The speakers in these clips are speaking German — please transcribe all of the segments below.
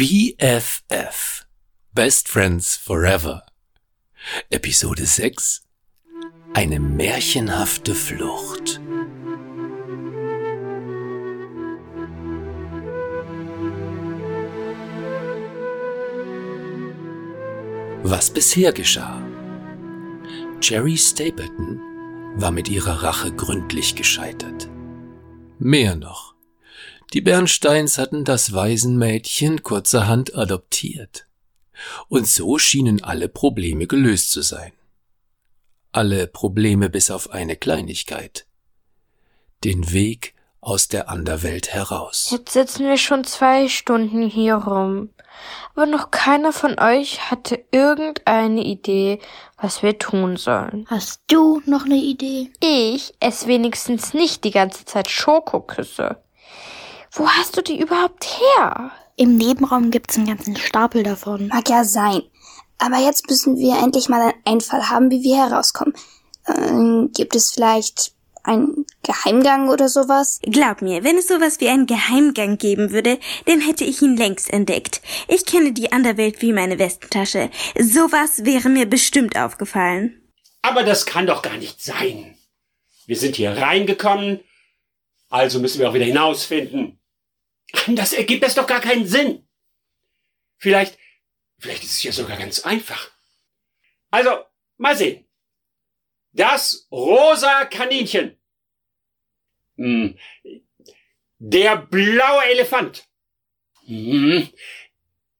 BFF. Best Friends Forever. Episode 6. Eine märchenhafte Flucht. Was bisher geschah. Jerry Stapleton war mit ihrer Rache gründlich gescheitert. Mehr noch. Die Bernsteins hatten das Waisenmädchen kurzerhand adoptiert. Und so schienen alle Probleme gelöst zu sein. Alle Probleme bis auf eine Kleinigkeit. Den Weg aus der Anderwelt heraus. Jetzt sitzen wir schon zwei Stunden hier rum. Aber noch keiner von euch hatte irgendeine Idee, was wir tun sollen. Hast du noch eine Idee? Ich esse wenigstens nicht die ganze Zeit Schokoküsse. Wo hast du die überhaupt her? Im Nebenraum gibt's einen ganzen Stapel davon. Mag ja sein. Aber jetzt müssen wir endlich mal einen Einfall haben, wie wir herauskommen. Ähm, gibt es vielleicht einen Geheimgang oder sowas? Glaub mir, wenn es sowas wie einen Geheimgang geben würde, dann hätte ich ihn längst entdeckt. Ich kenne die Anderwelt wie meine Westentasche. Sowas wäre mir bestimmt aufgefallen. Aber das kann doch gar nicht sein. Wir sind hier reingekommen, also müssen wir auch wieder hinausfinden. Das ergibt das doch gar keinen Sinn. Vielleicht, vielleicht ist es ja sogar ganz einfach. Also, mal sehen. Das rosa Kaninchen. Hm. Der blaue Elefant. Hm.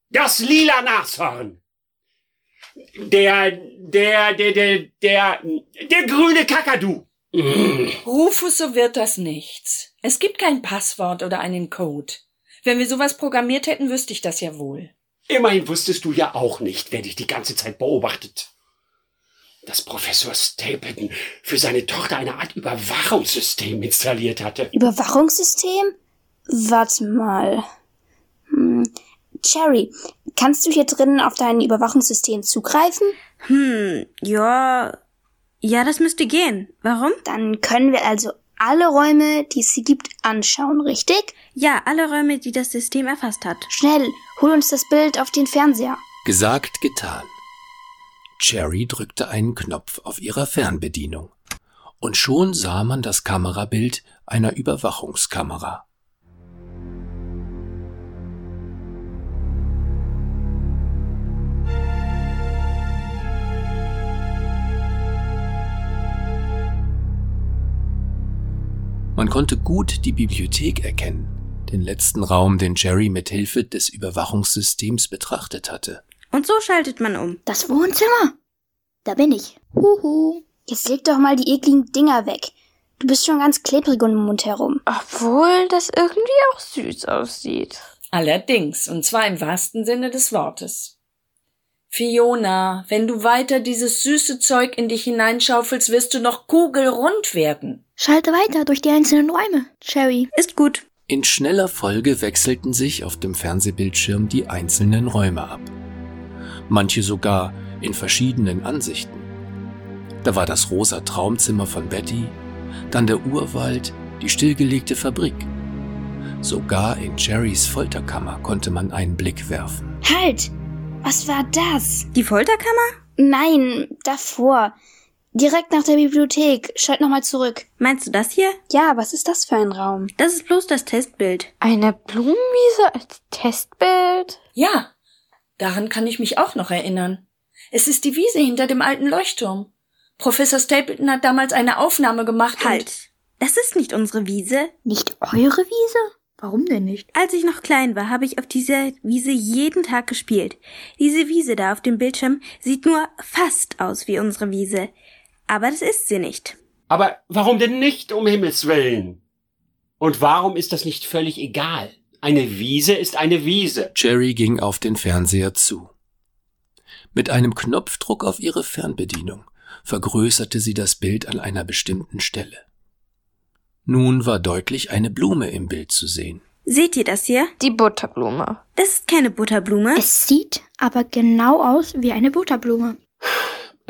Das lila Nashorn. Der, der, der, der, der, der grüne Kakadu. Rufus, so wird das nichts. Es gibt kein Passwort oder einen Code. Wenn wir sowas programmiert hätten, wüsste ich das ja wohl. Immerhin wusstest du ja auch nicht, wer dich die ganze Zeit beobachtet. Dass Professor Stapleton für seine Tochter eine Art Überwachungssystem installiert hatte. Überwachungssystem? Warte mal. Hm. Cherry, kannst du hier drinnen auf dein Überwachungssystem zugreifen? Hm, ja. Ja, das müsste gehen. Warum? Dann können wir also alle Räume, die es hier gibt, anschauen, richtig? Ja, alle Räume, die das System erfasst hat. Schnell, hol uns das Bild auf den Fernseher. Gesagt, getan. Cherry drückte einen Knopf auf ihrer Fernbedienung. Und schon sah man das Kamerabild einer Überwachungskamera. Man konnte gut die Bibliothek erkennen, den letzten Raum, den Jerry mit Hilfe des Überwachungssystems betrachtet hatte. Und so schaltet man um. Das Wohnzimmer? Da bin ich. Huhu. Jetzt leg doch mal die ekligen Dinger weg. Du bist schon ganz klebrig um den Mund herum. Obwohl das irgendwie auch süß aussieht. Allerdings, und zwar im wahrsten Sinne des Wortes. Fiona, wenn du weiter dieses süße Zeug in dich hineinschaufelst, wirst du noch kugelrund werden. Schalte weiter durch die einzelnen Räume, Cherry. Ist gut. In schneller Folge wechselten sich auf dem Fernsehbildschirm die einzelnen Räume ab. Manche sogar in verschiedenen Ansichten. Da war das rosa Traumzimmer von Betty, dann der Urwald, die stillgelegte Fabrik. Sogar in Jerrys Folterkammer konnte man einen Blick werfen. Halt! Was war das? Die Folterkammer? Nein, davor. Direkt nach der Bibliothek. Schalt nochmal zurück. Meinst du das hier? Ja, was ist das für ein Raum? Das ist bloß das Testbild. Eine Blumenwiese als Testbild? Ja, daran kann ich mich auch noch erinnern. Es ist die Wiese hinter dem alten Leuchtturm. Professor Stapleton hat damals eine Aufnahme gemacht. Halt. Das ist nicht unsere Wiese. Nicht eure Wiese? Warum denn nicht? Als ich noch klein war, habe ich auf dieser Wiese jeden Tag gespielt. Diese Wiese da auf dem Bildschirm sieht nur fast aus wie unsere Wiese. Aber das ist sie nicht. Aber warum denn nicht, um Himmels willen? Und warum ist das nicht völlig egal? Eine Wiese ist eine Wiese. Jerry ging auf den Fernseher zu. Mit einem Knopfdruck auf ihre Fernbedienung vergrößerte sie das Bild an einer bestimmten Stelle. Nun war deutlich eine Blume im Bild zu sehen. Seht ihr das hier? Die Butterblume. Das ist keine Butterblume. Es sieht aber genau aus wie eine Butterblume.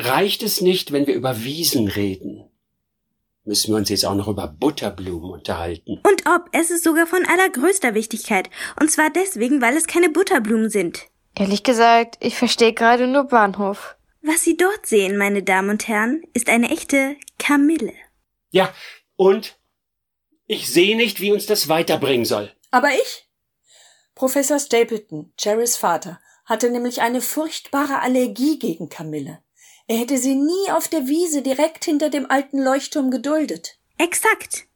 Reicht es nicht, wenn wir über Wiesen reden? müssen wir uns jetzt auch noch über Butterblumen unterhalten. Und ob, es ist sogar von allergrößter Wichtigkeit. Und zwar deswegen, weil es keine Butterblumen sind. Ehrlich gesagt, ich verstehe gerade nur Bahnhof. Was Sie dort sehen, meine Damen und Herren, ist eine echte Kamille. Ja, und ich sehe nicht, wie uns das weiterbringen soll. Aber ich? Professor Stapleton, Jerrys Vater, hatte nämlich eine furchtbare Allergie gegen Kamille. Er hätte sie nie auf der Wiese direkt hinter dem alten Leuchtturm geduldet. Exakt.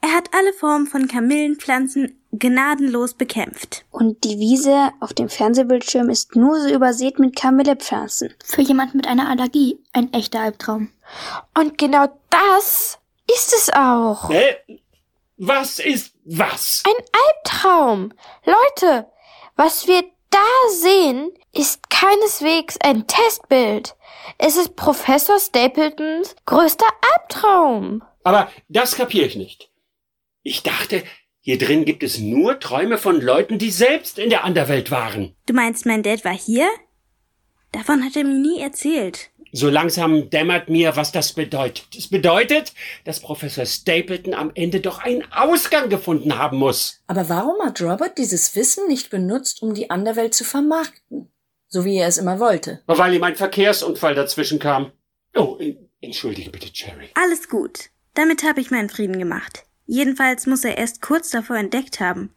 Er hat alle Formen von Kamillenpflanzen gnadenlos bekämpft. Und die Wiese auf dem Fernsehbildschirm ist nur so übersät mit Kamillepflanzen. Für jemanden mit einer Allergie ein echter Albtraum. Und genau das ist es auch. Hä? Was ist was? Ein Albtraum. Leute, was wir da sehen, ist keineswegs ein Testbild. Es ist Professor Stapletons größter Albtraum. Aber das kapiere ich nicht. Ich dachte, hier drin gibt es nur Träume von Leuten, die selbst in der Anderwelt waren. Du meinst, mein Dad war hier? Davon hat er mir nie erzählt. So langsam dämmert mir, was das bedeutet. Es bedeutet, dass Professor Stapleton am Ende doch einen Ausgang gefunden haben muss. Aber warum hat Robert dieses Wissen nicht benutzt, um die Anderwelt zu vermarkten? So wie er es immer wollte. Weil ihm ein Verkehrsunfall dazwischen kam. Oh, entschuldige bitte, Jerry. Alles gut. Damit habe ich meinen Frieden gemacht. Jedenfalls muss er erst kurz davor entdeckt haben.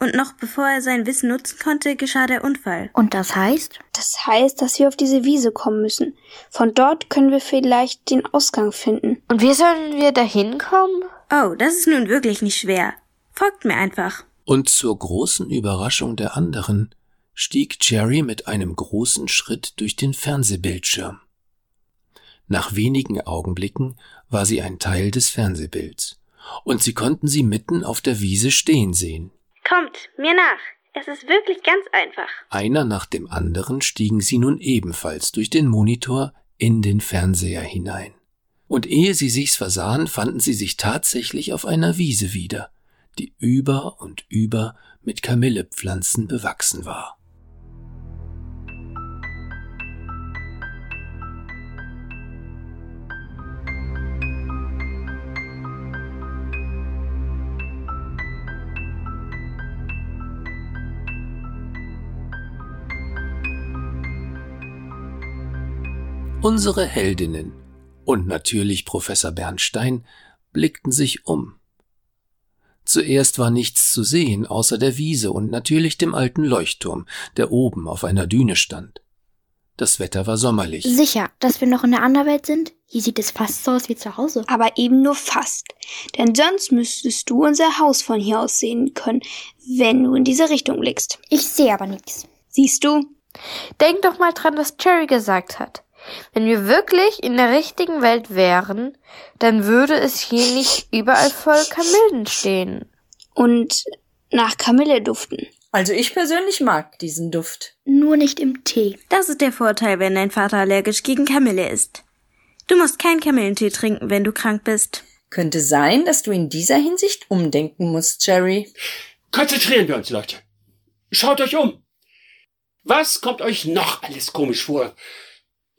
Und noch bevor er sein Wissen nutzen konnte, geschah der Unfall. Und das heißt? Das heißt, dass wir auf diese Wiese kommen müssen. Von dort können wir vielleicht den Ausgang finden. Und wie sollen wir da hinkommen? Oh, das ist nun wirklich nicht schwer. Folgt mir einfach. Und zur großen Überraschung der anderen stieg Jerry mit einem großen Schritt durch den Fernsehbildschirm. Nach wenigen Augenblicken war sie ein Teil des Fernsehbilds und sie konnten sie mitten auf der Wiese stehen sehen. Kommt, mir nach. Es ist wirklich ganz einfach. Einer nach dem anderen stiegen sie nun ebenfalls durch den Monitor in den Fernseher hinein. Und ehe sie sich's versahen, fanden sie sich tatsächlich auf einer Wiese wieder, die über und über mit Kamillepflanzen bewachsen war. Unsere Heldinnen und natürlich Professor Bernstein blickten sich um. Zuerst war nichts zu sehen außer der Wiese und natürlich dem alten Leuchtturm, der oben auf einer Düne stand. Das Wetter war sommerlich. Sicher, dass wir noch in der Anderwelt sind? Hier sieht es fast so aus wie zu Hause. Aber eben nur fast. Denn sonst müsstest du unser Haus von hier aus sehen können, wenn du in diese Richtung blickst. Ich sehe aber nichts. Siehst du? Denk doch mal dran, was Jerry gesagt hat. Wenn wir wirklich in der richtigen Welt wären, dann würde es hier nicht überall voll Kamillen stehen. Und nach Kamille duften. Also ich persönlich mag diesen Duft. Nur nicht im Tee. Das ist der Vorteil, wenn dein Vater allergisch gegen Kamille ist. Du musst keinen Kamillentee trinken, wenn du krank bist. Könnte sein, dass du in dieser Hinsicht umdenken musst, Jerry. Konzentrieren wir uns, Leute. Schaut euch um. Was kommt euch noch alles komisch vor?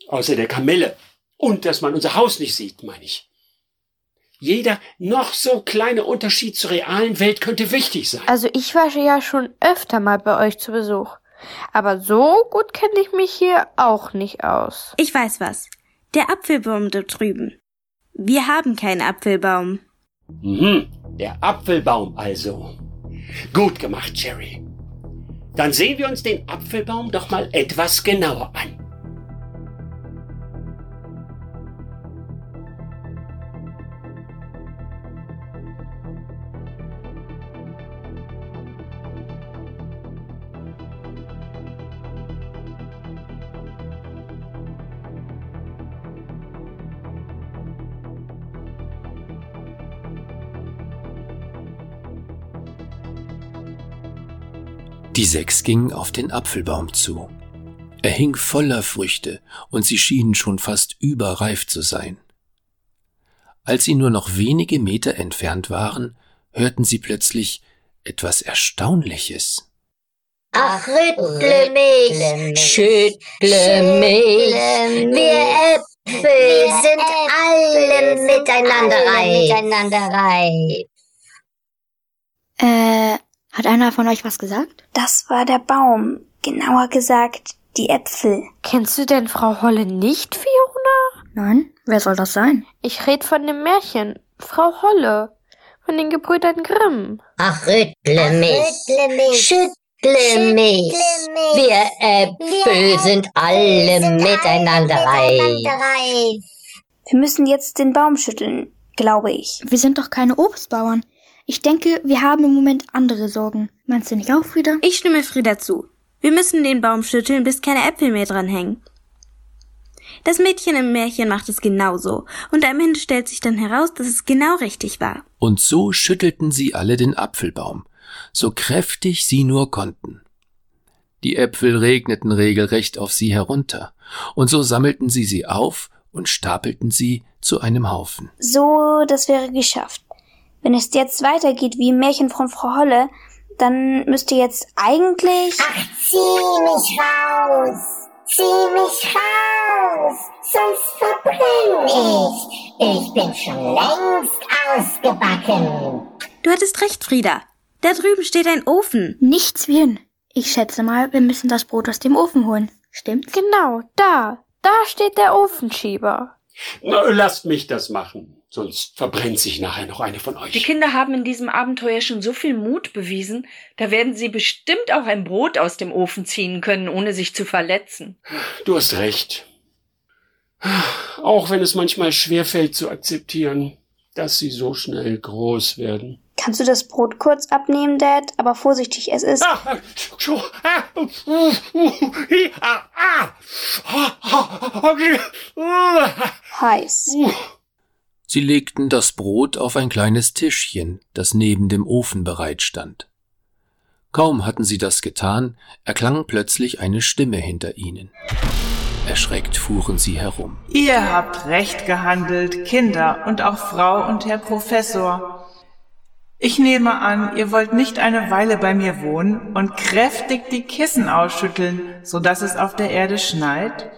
Außer der Kamelle. Und dass man unser Haus nicht sieht, meine ich. Jeder noch so kleine Unterschied zur realen Welt könnte wichtig sein. Also ich war ja schon öfter mal bei euch zu Besuch. Aber so gut kenne ich mich hier auch nicht aus. Ich weiß was. Der Apfelbaum da drüben. Wir haben keinen Apfelbaum. Mhm, der Apfelbaum also. Gut gemacht, Jerry. Dann sehen wir uns den Apfelbaum doch mal etwas genauer an. Die sechs gingen auf den Apfelbaum zu. Er hing voller Früchte und sie schienen schon fast überreif zu sein. Als sie nur noch wenige Meter entfernt waren, hörten sie plötzlich etwas Erstaunliches. Ach, rüttle mich, schüttle mich, wir Äpfel sind alle miteinander reif. Äh, hat einer von euch was gesagt? Das war der Baum. Genauer gesagt, die Äpfel. Kennst du denn Frau Holle nicht, Fiona? Nein? Wer soll das sein? Ich red von dem Märchen. Frau Holle. Von den Gebrüdern Grimm. Ach, rüttle mich, schüttle mich. Wir Äpfel sind alle miteinander reif. Wir müssen jetzt den Baum schütteln, glaube ich. Wir sind doch keine Obstbauern. Ich denke, wir haben im Moment andere Sorgen. Meinst du nicht auch, Frieda? Ich stimme Frieda zu. Wir müssen den Baum schütteln, bis keine Äpfel mehr dran hängen. Das Mädchen im Märchen macht es genauso, und am Ende stellt sich dann heraus, dass es genau richtig war. Und so schüttelten sie alle den Apfelbaum, so kräftig sie nur konnten. Die Äpfel regneten regelrecht auf sie herunter, und so sammelten sie sie auf und stapelten sie zu einem Haufen. So, das wäre geschafft. Wenn es jetzt weitergeht wie im Märchen von Frau Holle, dann müsste jetzt eigentlich. Ach, zieh mich raus! Zieh mich raus! Sonst verbrenne ich! Ich bin schon längst ausgebacken! Du hattest recht, Frieda. Da drüben steht ein Ofen. Nichts wie hin. Ich schätze mal, wir müssen das Brot aus dem Ofen holen. Stimmt's? Genau, da. Da steht der Ofenschieber. Na, lasst mich das machen. Sonst verbrennt sich nachher noch eine von euch. Die Kinder haben in diesem Abenteuer schon so viel Mut bewiesen, da werden sie bestimmt auch ein Brot aus dem Ofen ziehen können, ohne sich zu verletzen. Du hast recht. Auch wenn es manchmal schwerfällt zu akzeptieren, dass sie so schnell groß werden. Kannst du das Brot kurz abnehmen, Dad? Aber vorsichtig, es ist. Ah, ah, uh, uh, ah, ah, ah, uh, heiß. Sie legten das Brot auf ein kleines Tischchen, das neben dem Ofen bereitstand. Kaum hatten sie das getan, erklang plötzlich eine Stimme hinter ihnen. Erschreckt fuhren sie herum. Ihr habt recht gehandelt, Kinder und auch Frau und Herr Professor. Ich nehme an, ihr wollt nicht eine Weile bei mir wohnen und kräftig die Kissen ausschütteln, so dass es auf der Erde schneit?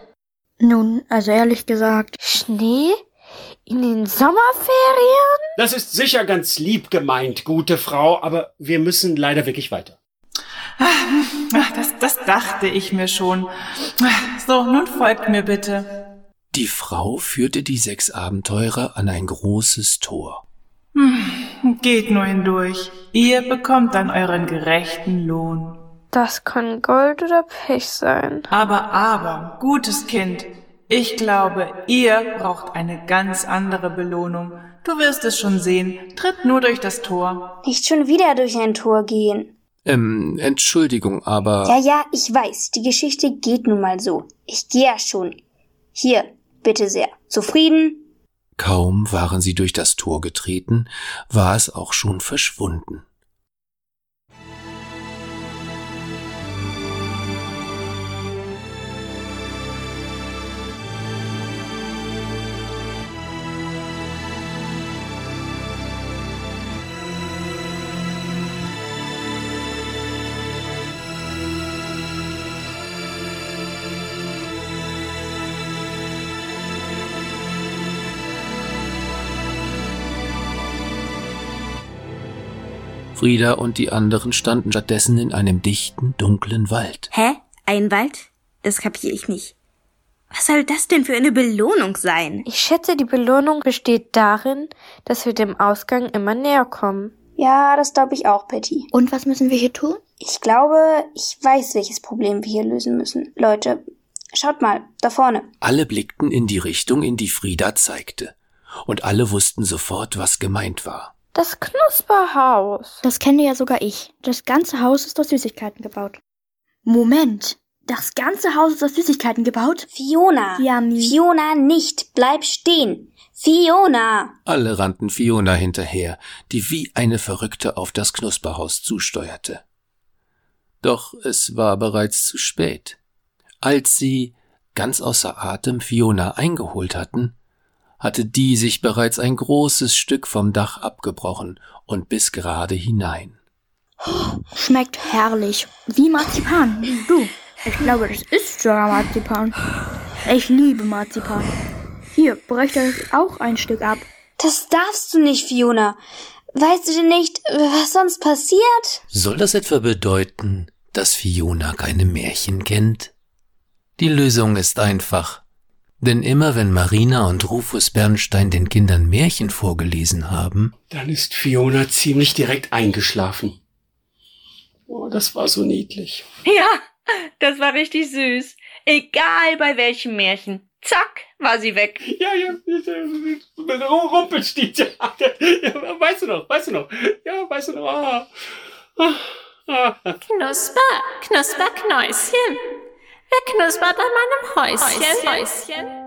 Nun, also ehrlich gesagt. Schnee? In den Sommerferien? Das ist sicher ganz lieb gemeint, gute Frau, aber wir müssen leider wirklich weiter. Ach, das, das dachte ich mir schon. So, nun folgt mir bitte. Die Frau führte die sechs Abenteurer an ein großes Tor. Geht nur hindurch. Ihr bekommt dann euren gerechten Lohn. Das kann Gold oder Pech sein. Aber, aber, gutes Kind, ich glaube, ihr braucht eine ganz andere Belohnung. Du wirst es schon sehen. Tritt nur durch das Tor. Nicht schon wieder durch ein Tor gehen. Ähm, Entschuldigung, aber. Ja, ja, ich weiß, die Geschichte geht nun mal so. Ich gehe ja schon. Hier, bitte sehr. Zufrieden? Kaum waren sie durch das Tor getreten, war es auch schon verschwunden. Frieda und die anderen standen stattdessen in einem dichten, dunklen Wald. Hä? Ein Wald? Das kapiere ich nicht. Was soll das denn für eine Belohnung sein? Ich schätze, die Belohnung besteht darin, dass wir dem Ausgang immer näher kommen. Ja, das glaube ich auch, Patty. Und was müssen wir hier tun? Ich glaube, ich weiß, welches Problem wir hier lösen müssen. Leute, schaut mal, da vorne. Alle blickten in die Richtung, in die Frieda zeigte. Und alle wussten sofort, was gemeint war. Das Knusperhaus. Das kenne ja sogar ich. Das ganze Haus ist aus Süßigkeiten gebaut. Moment. Das ganze Haus ist aus Süßigkeiten gebaut? Fiona. Yummy. Fiona, nicht. Bleib stehen. Fiona. Alle rannten Fiona hinterher, die wie eine Verrückte auf das Knusperhaus zusteuerte. Doch es war bereits zu spät. Als sie, ganz außer Atem, Fiona eingeholt hatten, hatte die sich bereits ein großes Stück vom Dach abgebrochen und bis gerade hinein. Schmeckt herrlich. Wie Marzipan. Du. Ich glaube, das ist sogar Marzipan. Ich liebe Marzipan. Hier, bräuchte euch auch ein Stück ab. Das darfst du nicht, Fiona. Weißt du denn nicht, was sonst passiert? Soll das etwa bedeuten, dass Fiona keine Märchen kennt? Die Lösung ist einfach. Denn immer wenn Marina und Rufus Bernstein den Kindern Märchen vorgelesen haben, Dann ist Fiona ziemlich direkt eingeschlafen. Oh, das war so niedlich. Ja, das war richtig süß. Egal bei welchem Märchen. Zack, war sie weg. Ja, ja, mit Rumpelstilzchen. Ja, weißt du noch, weißt du noch? Ja, weißt du noch? Ah, ah, ah. Knusper, Knusper, Knäuschen. Wer knuspert an meinem Häuschen? Häuschen.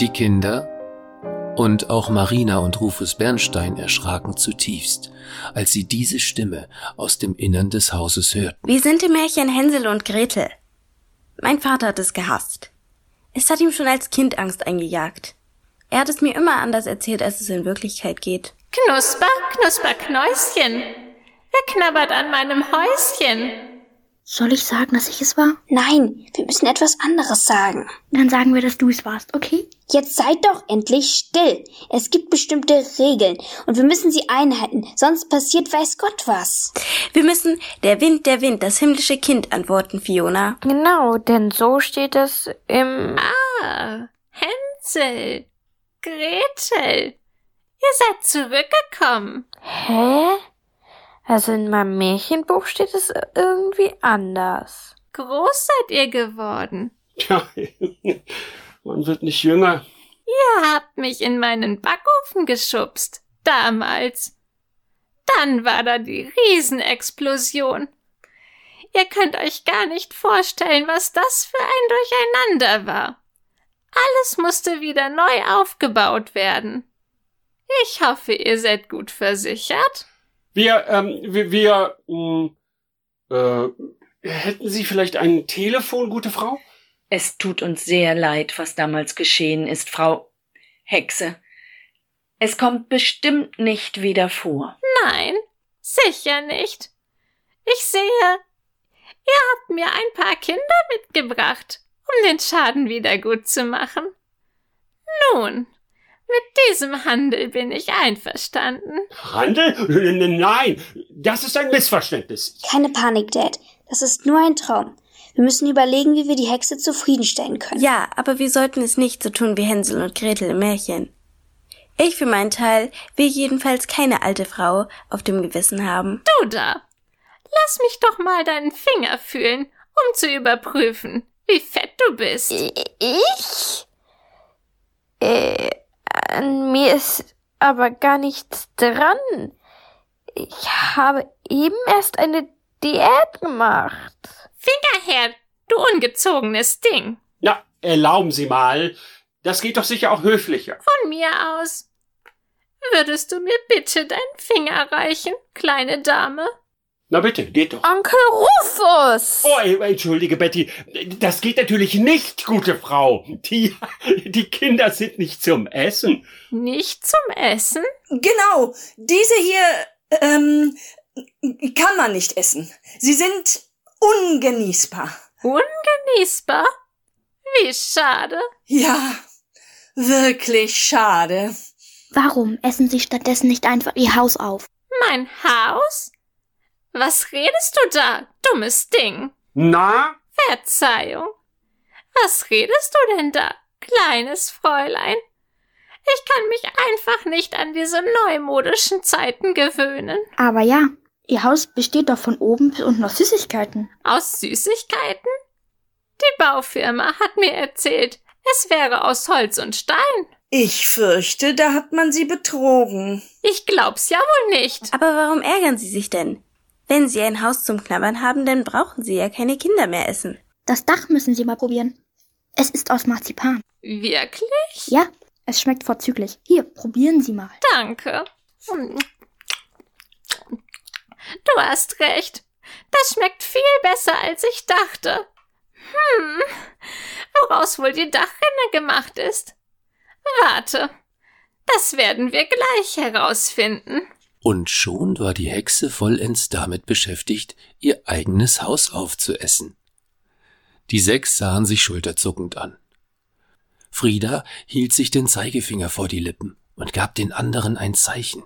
die Kinder und auch Marina und Rufus Bernstein erschraken zutiefst, als sie diese Stimme aus dem Innern des Hauses hörten. Wir sind im Märchen Hänsel und Gretel. Mein Vater hat es gehasst. Es hat ihm schon als Kind Angst eingejagt. Er hat es mir immer anders erzählt, als es in Wirklichkeit geht. Knusper, Knusper, Knäuschen. Wer knabbert an meinem Häuschen? Soll ich sagen, dass ich es war? Nein, wir müssen etwas anderes sagen. Dann sagen wir, dass du es warst, okay? Jetzt seid doch endlich still. Es gibt bestimmte Regeln und wir müssen sie einhalten, sonst passiert weiß Gott was. Wir müssen der Wind, der Wind, das himmlische Kind antworten, Fiona. Genau, denn so steht es im... Ah, Hänsel, Gretel. Ihr seid zurückgekommen. Hä? Also in meinem Märchenbuch steht es irgendwie anders. Groß seid ihr geworden. Tja, man wird nicht jünger. Ihr habt mich in meinen Backofen geschubst. Damals. Dann war da die Riesenexplosion. Ihr könnt euch gar nicht vorstellen, was das für ein Durcheinander war. Alles musste wieder neu aufgebaut werden. Ich hoffe, ihr seid gut versichert. Wir, ähm, wir, wir mh, äh, hätten Sie vielleicht ein Telefon, gute Frau? Es tut uns sehr leid, was damals geschehen ist, Frau Hexe. Es kommt bestimmt nicht wieder vor. Nein, sicher nicht. Ich sehe, ihr habt mir ein paar Kinder mitgebracht, um den Schaden wieder gut zu machen. Nun, mit diesem Handel bin ich einverstanden. Handel? Nein, das ist ein Missverständnis. Keine Panik, Dad. Das ist nur ein Traum. Wir müssen überlegen, wie wir die Hexe zufriedenstellen können. Ja, aber wir sollten es nicht so tun wie Hänsel und Gretel im Märchen. Ich für meinen Teil will jedenfalls keine alte Frau auf dem Gewissen haben. Du da, lass mich doch mal deinen Finger fühlen, um zu überprüfen, wie fett du bist. Ich? Äh, an mir ist aber gar nichts dran. Ich habe eben erst eine Diät gemacht. Finger her, du ungezogenes Ding. Na, erlauben Sie mal. Das geht doch sicher auch höflicher. Von mir aus. Würdest du mir bitte deinen Finger reichen, kleine Dame? Na bitte, geht doch. Onkel Rufus! Oh, entschuldige, Betty. Das geht natürlich nicht, gute Frau. Die, die Kinder sind nicht zum Essen. Nicht zum Essen? Genau, diese hier, ähm, kann man nicht essen. Sie sind ungenießbar. Ungenießbar? Wie schade. Ja, wirklich schade. Warum essen Sie stattdessen nicht einfach Ihr Haus auf? Mein Haus? Was redest du da, dummes Ding? Na? Verzeihung. Was redest du denn da, kleines Fräulein? Ich kann mich einfach nicht an diese neumodischen Zeiten gewöhnen. Aber ja, Ihr Haus besteht doch von oben bis unten aus Süßigkeiten. Aus Süßigkeiten? Die Baufirma hat mir erzählt, es wäre aus Holz und Stein. Ich fürchte, da hat man sie betrogen. Ich glaub's ja wohl nicht. Aber warum ärgern Sie sich denn? Wenn Sie ein Haus zum Knabbern haben, dann brauchen Sie ja keine Kinder mehr essen. Das Dach müssen Sie mal probieren. Es ist aus Marzipan. Wirklich? Ja, es schmeckt vorzüglich. Hier, probieren Sie mal. Danke. Hm. Du hast recht. Das schmeckt viel besser, als ich dachte. Hm, woraus wohl die Dachrinne gemacht ist? Warte, das werden wir gleich herausfinden. Und schon war die Hexe vollends damit beschäftigt, ihr eigenes Haus aufzuessen. Die sechs sahen sich schulterzuckend an. Frieda hielt sich den Zeigefinger vor die Lippen und gab den anderen ein Zeichen,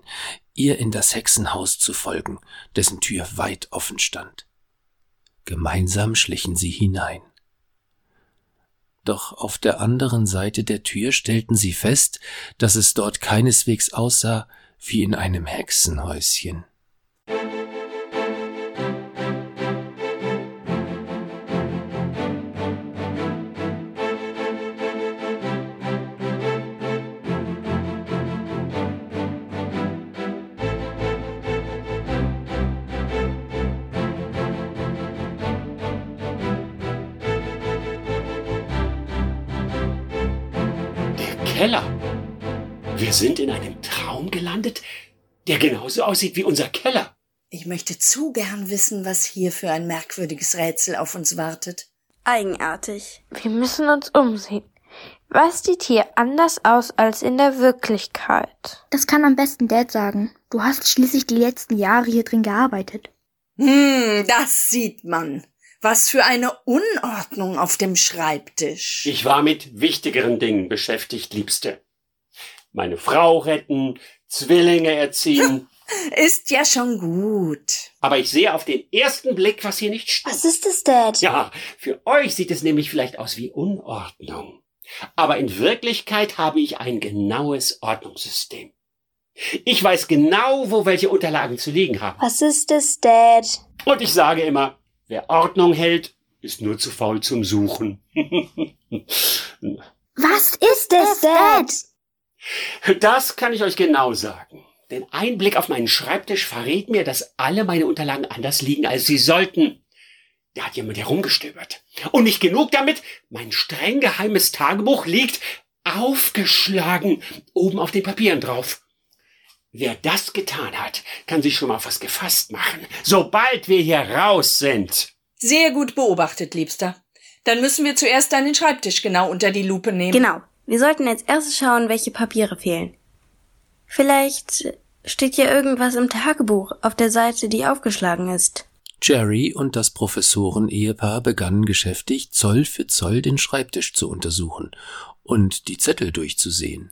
ihr in das Hexenhaus zu folgen, dessen Tür weit offen stand. Gemeinsam schlichen sie hinein. Doch auf der anderen Seite der Tür stellten sie fest, dass es dort keineswegs aussah wie in einem Hexenhäuschen. Der genauso aussieht wie unser Keller. Ich möchte zu gern wissen, was hier für ein merkwürdiges Rätsel auf uns wartet. Eigenartig. Wir müssen uns umsehen. Was sieht hier anders aus als in der Wirklichkeit? Das kann am besten Dad sagen. Du hast schließlich die letzten Jahre hier drin gearbeitet. Hm, das sieht man. Was für eine Unordnung auf dem Schreibtisch. Ich war mit wichtigeren Dingen beschäftigt, Liebste. Meine Frau retten, Zwillinge erziehen. Ist ja schon gut. Aber ich sehe auf den ersten Blick, was hier nicht stimmt. Was ist es, Dad? Ja, für euch sieht es nämlich vielleicht aus wie Unordnung. Aber in Wirklichkeit habe ich ein genaues Ordnungssystem. Ich weiß genau, wo welche Unterlagen zu liegen haben. Was ist es, Dad? Und ich sage immer, wer Ordnung hält, ist nur zu faul zum Suchen. Was ist es, Dad? Das kann ich euch genau sagen. Denn ein Blick auf meinen Schreibtisch verrät mir, dass alle meine Unterlagen anders liegen, als sie sollten. Da hat jemand herumgestöbert. Und nicht genug damit, mein streng geheimes Tagebuch liegt aufgeschlagen oben auf den Papieren drauf. Wer das getan hat, kann sich schon mal was gefasst machen, sobald wir hier raus sind. Sehr gut beobachtet, Liebster. Dann müssen wir zuerst deinen Schreibtisch genau unter die Lupe nehmen. Genau. Wir sollten als erstes schauen, welche Papiere fehlen. Vielleicht steht ja irgendwas im Tagebuch auf der Seite, die aufgeschlagen ist. Jerry und das Professoren-Ehepaar begannen geschäftig, Zoll für Zoll den Schreibtisch zu untersuchen und die Zettel durchzusehen.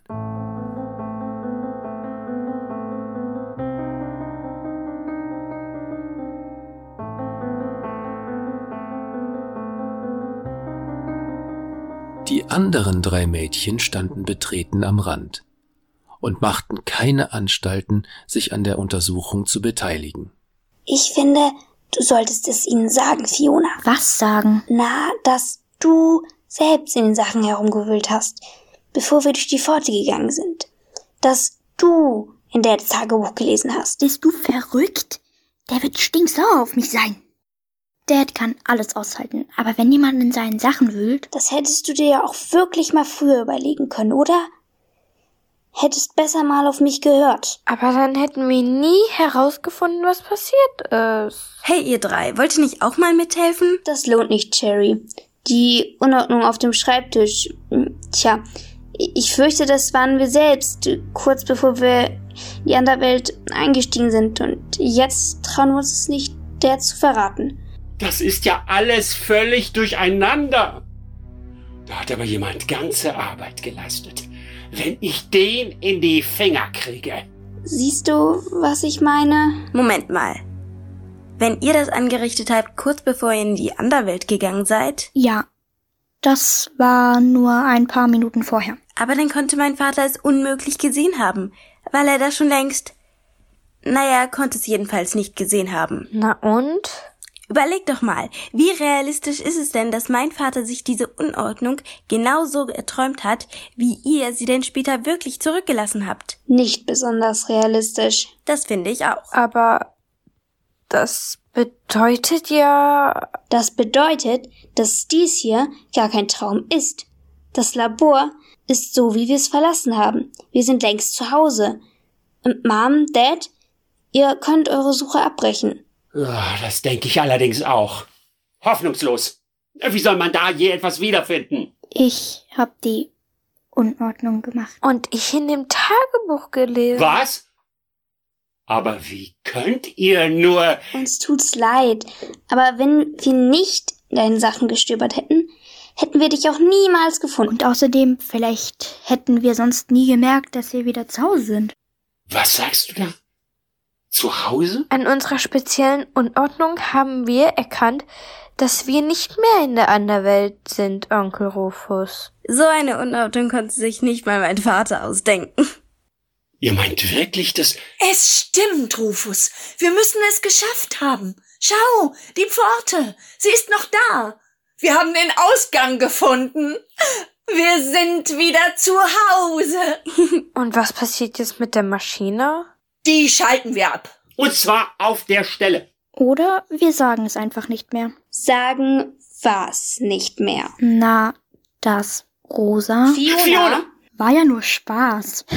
Die anderen drei Mädchen standen betreten am Rand und machten keine Anstalten, sich an der Untersuchung zu beteiligen. Ich finde, du solltest es ihnen sagen, Fiona. Was sagen? Na, dass du selbst in den Sachen herumgewühlt hast, bevor wir durch die Pforte gegangen sind. Dass du in der Tagebuch gelesen hast. Bist du verrückt? Der wird stinksauer auf mich sein. Dad kann alles aushalten, aber wenn jemand in seinen Sachen wühlt. Das hättest du dir ja auch wirklich mal früher überlegen können, oder? Hättest besser mal auf mich gehört. Aber dann hätten wir nie herausgefunden, was passiert ist. Hey, ihr drei, wollt ihr nicht auch mal mithelfen? Das lohnt nicht, Cherry. Die Unordnung auf dem Schreibtisch. hm, Tja, ich fürchte, das waren wir selbst, kurz bevor wir in die andere Welt eingestiegen sind. Und jetzt trauen wir uns es nicht, der zu verraten. Das ist ja alles völlig durcheinander. Da hat aber jemand ganze Arbeit geleistet. Wenn ich den in die Finger kriege. Siehst du, was ich meine? Moment mal. Wenn ihr das angerichtet habt, kurz bevor ihr in die Anderwelt gegangen seid, Ja. Das war nur ein paar Minuten vorher. aber dann konnte mein Vater es unmöglich gesehen haben, weil er das schon längst. Naja, er konnte es jedenfalls nicht gesehen haben. Na und? Überleg doch mal, wie realistisch ist es denn, dass mein Vater sich diese Unordnung genauso erträumt hat, wie ihr sie denn später wirklich zurückgelassen habt? Nicht besonders realistisch. Das finde ich auch. Aber das bedeutet ja. Das bedeutet, dass dies hier gar kein Traum ist. Das Labor ist so, wie wir es verlassen haben. Wir sind längst zu Hause. Und Mom, Dad, ihr könnt eure Suche abbrechen. Ja, das denke ich allerdings auch. Hoffnungslos. Wie soll man da je etwas wiederfinden? Ich hab die Unordnung gemacht. Und ich in dem Tagebuch gelesen. Was? Aber wie könnt ihr nur... Uns tut's leid, aber wenn wir nicht in deinen Sachen gestöbert hätten, hätten wir dich auch niemals gefunden. Und außerdem, vielleicht hätten wir sonst nie gemerkt, dass wir wieder zu Hause sind. Was sagst du da? Zu Hause? An unserer speziellen Unordnung haben wir erkannt, dass wir nicht mehr in der Anderwelt sind, Onkel Rufus. So eine Unordnung konnte sich nicht mal mein Vater ausdenken. Ihr meint wirklich, dass... Es stimmt, Rufus. Wir müssen es geschafft haben. Schau, die Pforte. Sie ist noch da. Wir haben den Ausgang gefunden. Wir sind wieder zu Hause. Und was passiert jetzt mit der Maschine? Die schalten wir ab. Und zwar auf der Stelle. Oder wir sagen es einfach nicht mehr. Sagen was nicht mehr. Na, das Rosa Fiona, Fiona! War ja nur Spaß.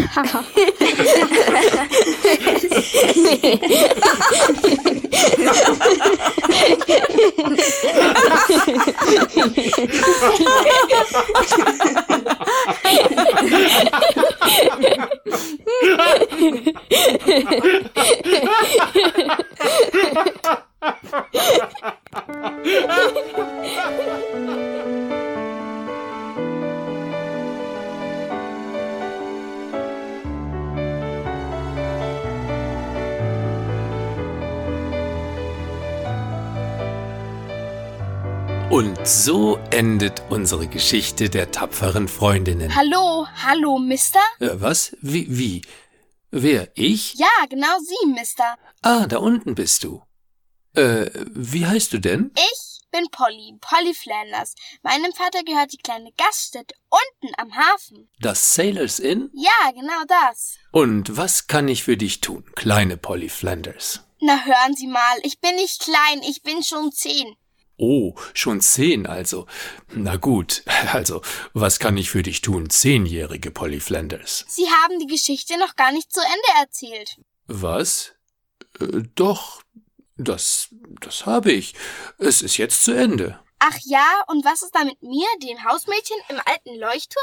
so endet unsere Geschichte der tapferen Freundinnen. Hallo, hallo, Mister? Äh, was? Wie? Wie? Wer? Ich? Ja, genau Sie, Mister. Ah, da unten bist du. Äh, wie heißt du denn? Ich bin Polly, Polly Flanders. Meinem Vater gehört die kleine Gaststätte unten am Hafen. Das Sailors Inn? Ja, genau das. Und was kann ich für dich tun, kleine Polly Flanders? Na, hören Sie mal, ich bin nicht klein, ich bin schon zehn. Oh, schon zehn also. Na gut, also, was kann ich für dich tun, zehnjährige Polly Flanders? Sie haben die Geschichte noch gar nicht zu Ende erzählt. Was? Äh, doch, das, das habe ich. Es ist jetzt zu Ende. Ach ja, und was ist da mit mir, dem Hausmädchen im alten Leuchtturm?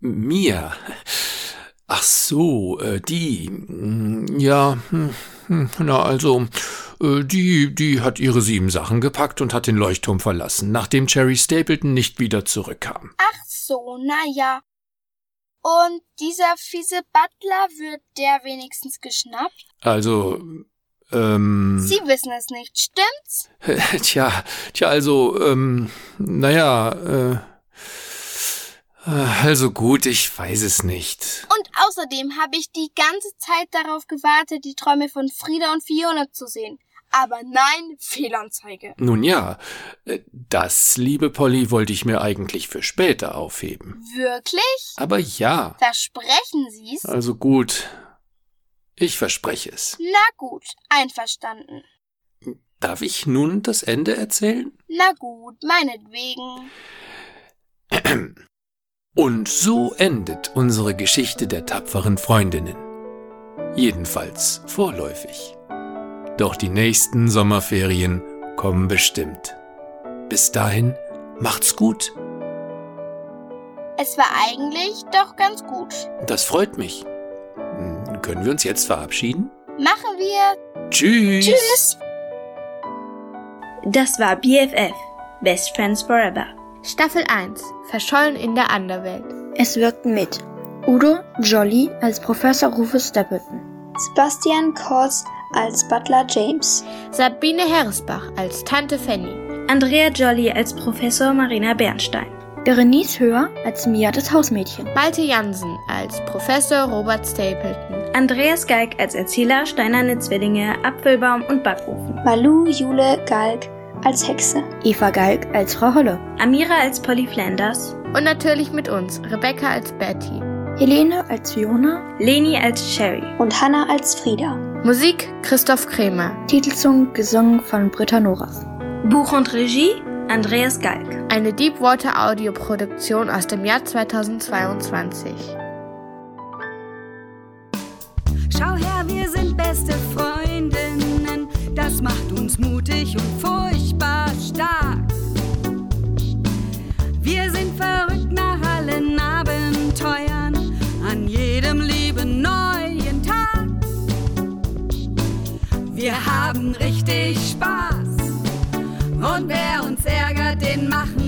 Mia. Ach so, äh, die. mm, Ja, hm, na also, äh, die, die hat ihre sieben Sachen gepackt und hat den Leuchtturm verlassen, nachdem Cherry Stapleton nicht wieder zurückkam. Ach so, na ja. Und dieser fiese Butler wird der wenigstens geschnappt? Also, ähm. Sie wissen es nicht, stimmt's? Tja, tja, also, ähm, naja, äh. Also gut, ich weiß es nicht. Und außerdem habe ich die ganze Zeit darauf gewartet, die Träume von Frieda und Fiona zu sehen. Aber nein, Fehlanzeige. Nun ja, äh, das, liebe Polly, wollte ich mir eigentlich für später aufheben. Wirklich? Aber ja, Versprechen Sie's? also gut. Ich verspreche es. Na gut, einverstanden. Darf ich nun das Ende erzählen? Na gut, meinetwegen. Und so endet unsere Geschichte der tapferen Freundinnen. Jedenfalls vorläufig. Doch die nächsten Sommerferien kommen bestimmt. Bis dahin, macht's gut. Es war eigentlich doch ganz gut. Das freut mich. Hm, Können wir uns jetzt verabschieden? Machen wir. Tschüss. Tschüss. Das war BFF, Best Friends Forever. Staffel 1. Verschollen in der Anderwelt. Es wirkten mit Udo Jolly als Professor Rufus Stapleton, Sebastian Kors als Butler James, Sabine Herresbach als Tante Fanny. Andrea Jolly als Professor Marina Bernstein. Berenice Höher als Mia das Hausmädchen, Malte Jansen als Professor Robert Stapleton. Andreas Geig als Erzähler Steinerne Zwillinge, Apfelbaum und Backofen. Malu Jule Galg als Hexe, Eva Galg als Frau Holle, Amira als Polly Flanders. Und natürlich mit uns, Rebecca als Betty. Helene als Fiona, Leni als Sherry. und Hannah als Frieda. Musik Christoph Kremer. Titelsong gesungen von Britta Noras. Buch und Regie Andreas Geig. Eine Deepwater Audioproduktion aus dem Jahr 2022. macht uns mutig und furchtbar stark. Wir sind verrückt nach allen Abenteuern, an jedem lieben neuen Tag. Wir haben richtig Spaß. Und wer uns ärgert, den machen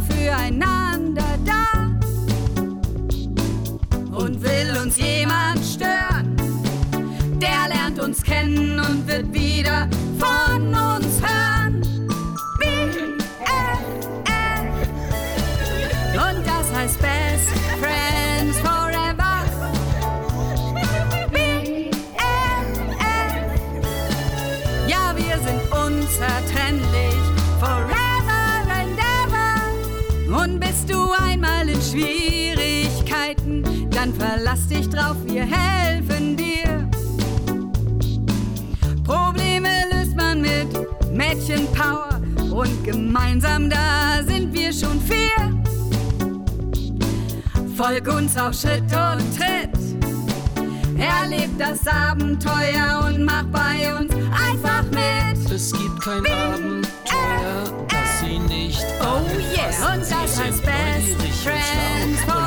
füreinander dann verlass dich drauf, wir helfen dir. Probleme löst man mit Mädchenpower und gemeinsam da sind wir schon vier. Folg uns auf Schritt und Tritt. Erleb das Abenteuer und mach bei uns einfach mit. Es gibt kein Abenteuer, das sie nicht Oh anfassen. und das heißt Best Friends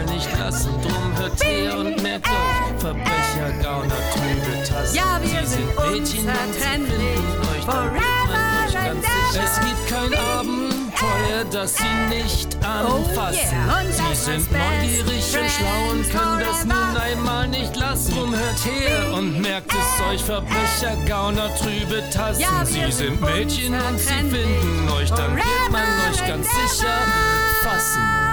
Mal nicht lassen. Drum hört her und merkt euch, Verbrecher, Gauner, Trübe, Tassen. Ja, wir Sie sind unzertrennlich. finden euch, dann wird Forever man euch and ganz sicher. ever. Es gibt kein Abenteuer, das sie nicht anfassen. Oh yeah, Sie sind neugierig und schlau und können das nun einmal nicht lassen. Drum hört her und merkt es euch, Verbrecher, Gauner, trübe Tassen. Ja, Sie sind Mädchen und sie finden euch, dann wird man euch ganz sicher fassen.